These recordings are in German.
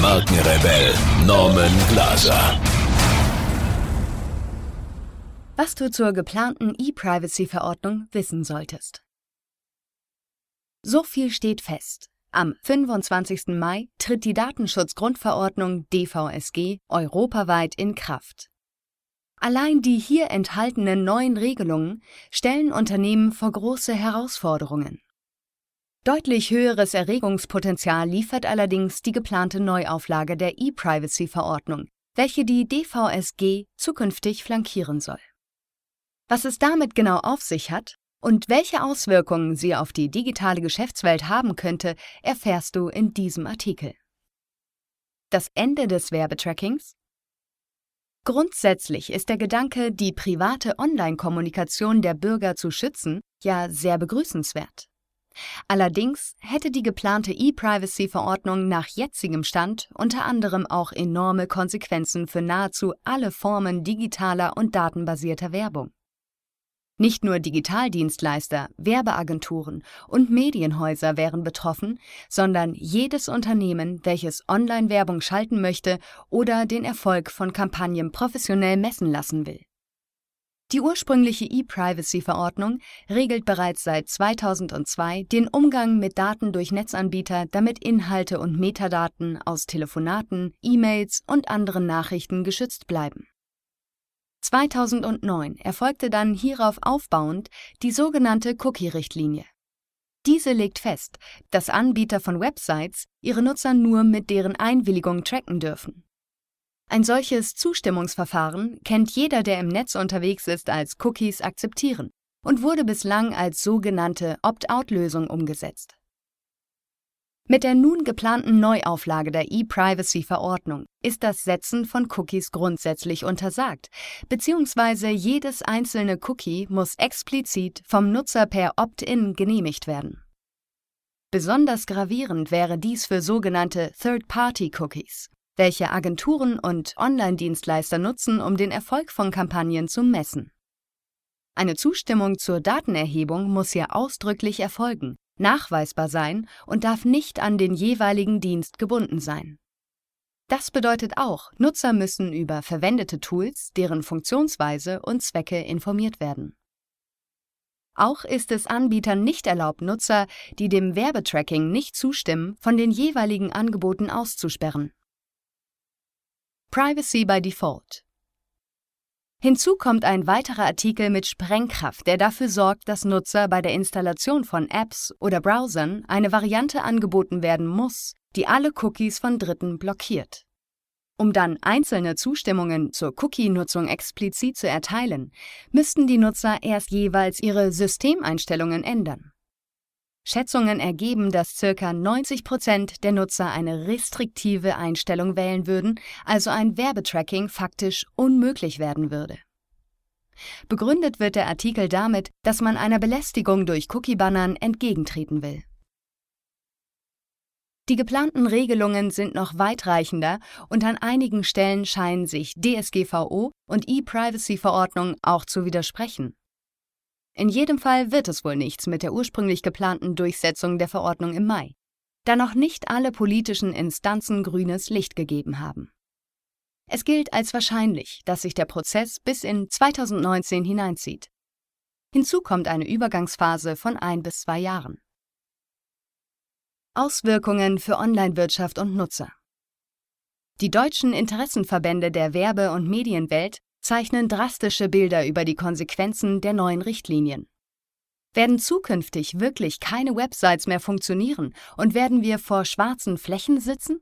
Markenrebell Norman Glaser. Was du zur geplanten E-Privacy-Verordnung wissen solltest. So viel steht fest. Am 25. Mai tritt die Datenschutzgrundverordnung DVSG europaweit in Kraft. Allein die hier enthaltenen neuen Regelungen stellen Unternehmen vor große Herausforderungen. Deutlich höheres Erregungspotenzial liefert allerdings die geplante Neuauflage der E-Privacy-Verordnung, welche die DVSG zukünftig flankieren soll. Was es damit genau auf sich hat und welche Auswirkungen sie auf die digitale Geschäftswelt haben könnte, erfährst du in diesem Artikel. Das Ende des Werbetrackings? Grundsätzlich ist der Gedanke, die private Online-Kommunikation der Bürger zu schützen, ja sehr begrüßenswert. Allerdings hätte die geplante E-Privacy-Verordnung nach jetzigem Stand unter anderem auch enorme Konsequenzen für nahezu alle Formen digitaler und datenbasierter Werbung. Nicht nur Digitaldienstleister, Werbeagenturen und Medienhäuser wären betroffen, sondern jedes Unternehmen, welches Online-Werbung schalten möchte oder den Erfolg von Kampagnen professionell messen lassen will. Die ursprüngliche E-Privacy-Verordnung regelt bereits seit 2002 den Umgang mit Daten durch Netzanbieter, damit Inhalte und Metadaten aus Telefonaten, E-Mails und anderen Nachrichten geschützt bleiben. 2009 erfolgte dann hierauf aufbauend die sogenannte Cookie-Richtlinie. Diese legt fest, dass Anbieter von Websites ihre Nutzer nur mit deren Einwilligung tracken dürfen. Ein solches Zustimmungsverfahren kennt jeder, der im Netz unterwegs ist, als Cookies akzeptieren und wurde bislang als sogenannte Opt-out-Lösung umgesetzt. Mit der nun geplanten Neuauflage der E-Privacy-Verordnung ist das Setzen von Cookies grundsätzlich untersagt, beziehungsweise jedes einzelne Cookie muss explizit vom Nutzer per Opt-in genehmigt werden. Besonders gravierend wäre dies für sogenannte Third-Party-Cookies welche Agenturen und Online-Dienstleister nutzen, um den Erfolg von Kampagnen zu messen. Eine Zustimmung zur Datenerhebung muss hier ausdrücklich erfolgen, nachweisbar sein und darf nicht an den jeweiligen Dienst gebunden sein. Das bedeutet auch, Nutzer müssen über verwendete Tools, deren Funktionsweise und Zwecke informiert werden. Auch ist es Anbietern nicht erlaubt, Nutzer, die dem Werbetracking nicht zustimmen, von den jeweiligen Angeboten auszusperren. Privacy by Default. Hinzu kommt ein weiterer Artikel mit Sprengkraft, der dafür sorgt, dass Nutzer bei der Installation von Apps oder Browsern eine Variante angeboten werden muss, die alle Cookies von Dritten blockiert. Um dann einzelne Zustimmungen zur Cookie-Nutzung explizit zu erteilen, müssten die Nutzer erst jeweils ihre Systemeinstellungen ändern. Schätzungen ergeben, dass ca. 90 Prozent der Nutzer eine restriktive Einstellung wählen würden, also ein Werbetracking faktisch unmöglich werden würde. Begründet wird der Artikel damit, dass man einer Belästigung durch Cookie-Bannern entgegentreten will. Die geplanten Regelungen sind noch weitreichender und an einigen Stellen scheinen sich DSGVO und E-Privacy-Verordnung auch zu widersprechen. In jedem Fall wird es wohl nichts mit der ursprünglich geplanten Durchsetzung der Verordnung im Mai, da noch nicht alle politischen Instanzen grünes Licht gegeben haben. Es gilt als wahrscheinlich, dass sich der Prozess bis in 2019 hineinzieht. Hinzu kommt eine Übergangsphase von ein bis zwei Jahren. Auswirkungen für Onlinewirtschaft und Nutzer. Die deutschen Interessenverbände der Werbe- und Medienwelt zeichnen drastische Bilder über die Konsequenzen der neuen Richtlinien. Werden zukünftig wirklich keine Websites mehr funktionieren und werden wir vor schwarzen Flächen sitzen?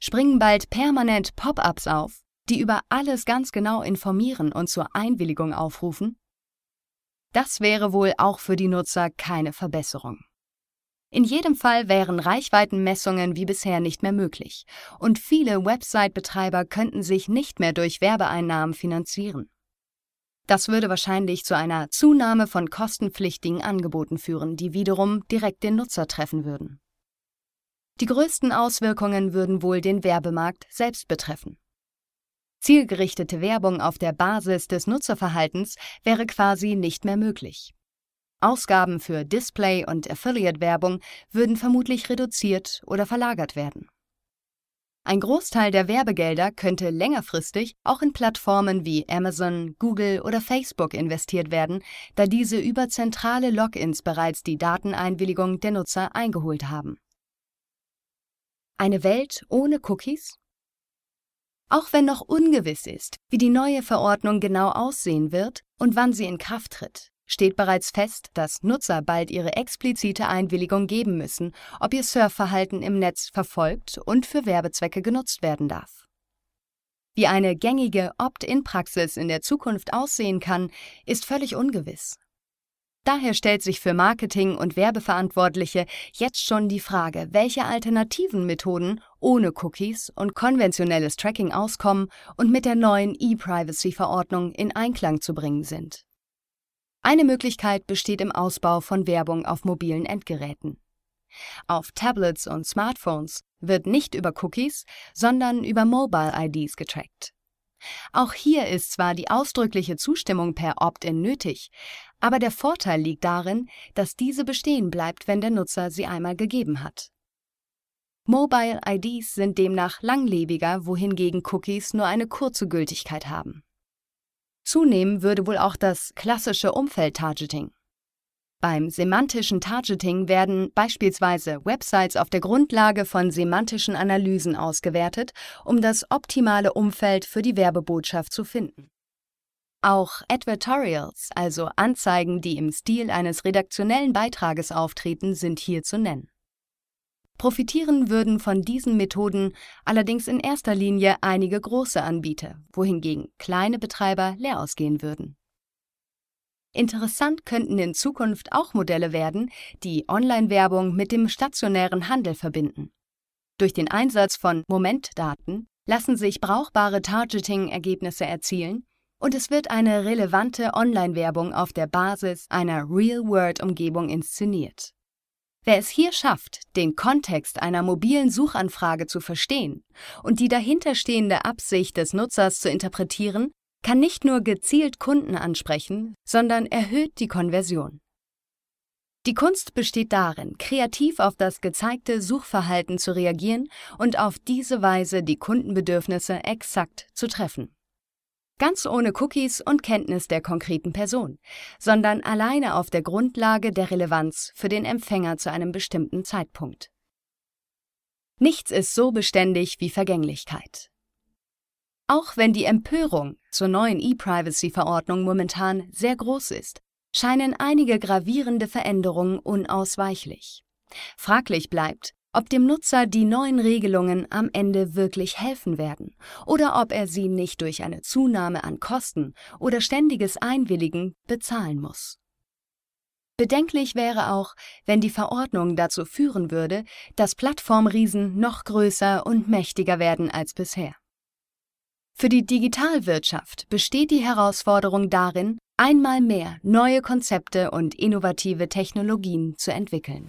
Springen bald permanent Pop-ups auf, die über alles ganz genau informieren und zur Einwilligung aufrufen? Das wäre wohl auch für die Nutzer keine Verbesserung. In jedem Fall wären Reichweitenmessungen wie bisher nicht mehr möglich, und viele Website-Betreiber könnten sich nicht mehr durch Werbeeinnahmen finanzieren. Das würde wahrscheinlich zu einer Zunahme von kostenpflichtigen Angeboten führen, die wiederum direkt den Nutzer treffen würden. Die größten Auswirkungen würden wohl den Werbemarkt selbst betreffen. Zielgerichtete Werbung auf der Basis des Nutzerverhaltens wäre quasi nicht mehr möglich. Ausgaben für Display- und Affiliate-Werbung würden vermutlich reduziert oder verlagert werden. Ein Großteil der Werbegelder könnte längerfristig auch in Plattformen wie Amazon, Google oder Facebook investiert werden, da diese über zentrale Logins bereits die Dateneinwilligung der Nutzer eingeholt haben. Eine Welt ohne Cookies? Auch wenn noch ungewiss ist, wie die neue Verordnung genau aussehen wird und wann sie in Kraft tritt, steht bereits fest, dass Nutzer bald ihre explizite Einwilligung geben müssen, ob ihr Surfverhalten im Netz verfolgt und für Werbezwecke genutzt werden darf. Wie eine gängige Opt-in-Praxis in der Zukunft aussehen kann, ist völlig ungewiss. Daher stellt sich für Marketing- und Werbeverantwortliche jetzt schon die Frage, welche alternativen Methoden ohne Cookies und konventionelles Tracking auskommen und mit der neuen E-Privacy-Verordnung in Einklang zu bringen sind. Eine Möglichkeit besteht im Ausbau von Werbung auf mobilen Endgeräten. Auf Tablets und Smartphones wird nicht über Cookies, sondern über Mobile IDs getrackt. Auch hier ist zwar die ausdrückliche Zustimmung per Opt-in nötig, aber der Vorteil liegt darin, dass diese bestehen bleibt, wenn der Nutzer sie einmal gegeben hat. Mobile IDs sind demnach langlebiger, wohingegen Cookies nur eine kurze Gültigkeit haben. Zunehmen würde wohl auch das klassische Umfeld-Targeting. Beim semantischen Targeting werden beispielsweise Websites auf der Grundlage von semantischen Analysen ausgewertet, um das optimale Umfeld für die Werbebotschaft zu finden. Auch Advertorials, also Anzeigen, die im Stil eines redaktionellen Beitrages auftreten, sind hier zu nennen. Profitieren würden von diesen Methoden allerdings in erster Linie einige große Anbieter, wohingegen kleine Betreiber leer ausgehen würden. Interessant könnten in Zukunft auch Modelle werden, die Online-Werbung mit dem stationären Handel verbinden. Durch den Einsatz von Momentdaten lassen sich brauchbare Targeting-Ergebnisse erzielen und es wird eine relevante Online-Werbung auf der Basis einer Real-World-Umgebung inszeniert. Wer es hier schafft, den Kontext einer mobilen Suchanfrage zu verstehen und die dahinterstehende Absicht des Nutzers zu interpretieren, kann nicht nur gezielt Kunden ansprechen, sondern erhöht die Konversion. Die Kunst besteht darin, kreativ auf das gezeigte Suchverhalten zu reagieren und auf diese Weise die Kundenbedürfnisse exakt zu treffen ganz ohne Cookies und Kenntnis der konkreten Person, sondern alleine auf der Grundlage der Relevanz für den Empfänger zu einem bestimmten Zeitpunkt. Nichts ist so beständig wie Vergänglichkeit. Auch wenn die Empörung zur neuen E-Privacy-Verordnung momentan sehr groß ist, scheinen einige gravierende Veränderungen unausweichlich. Fraglich bleibt, ob dem Nutzer die neuen Regelungen am Ende wirklich helfen werden oder ob er sie nicht durch eine Zunahme an Kosten oder ständiges Einwilligen bezahlen muss. Bedenklich wäre auch, wenn die Verordnung dazu führen würde, dass Plattformriesen noch größer und mächtiger werden als bisher. Für die Digitalwirtschaft besteht die Herausforderung darin, einmal mehr neue Konzepte und innovative Technologien zu entwickeln.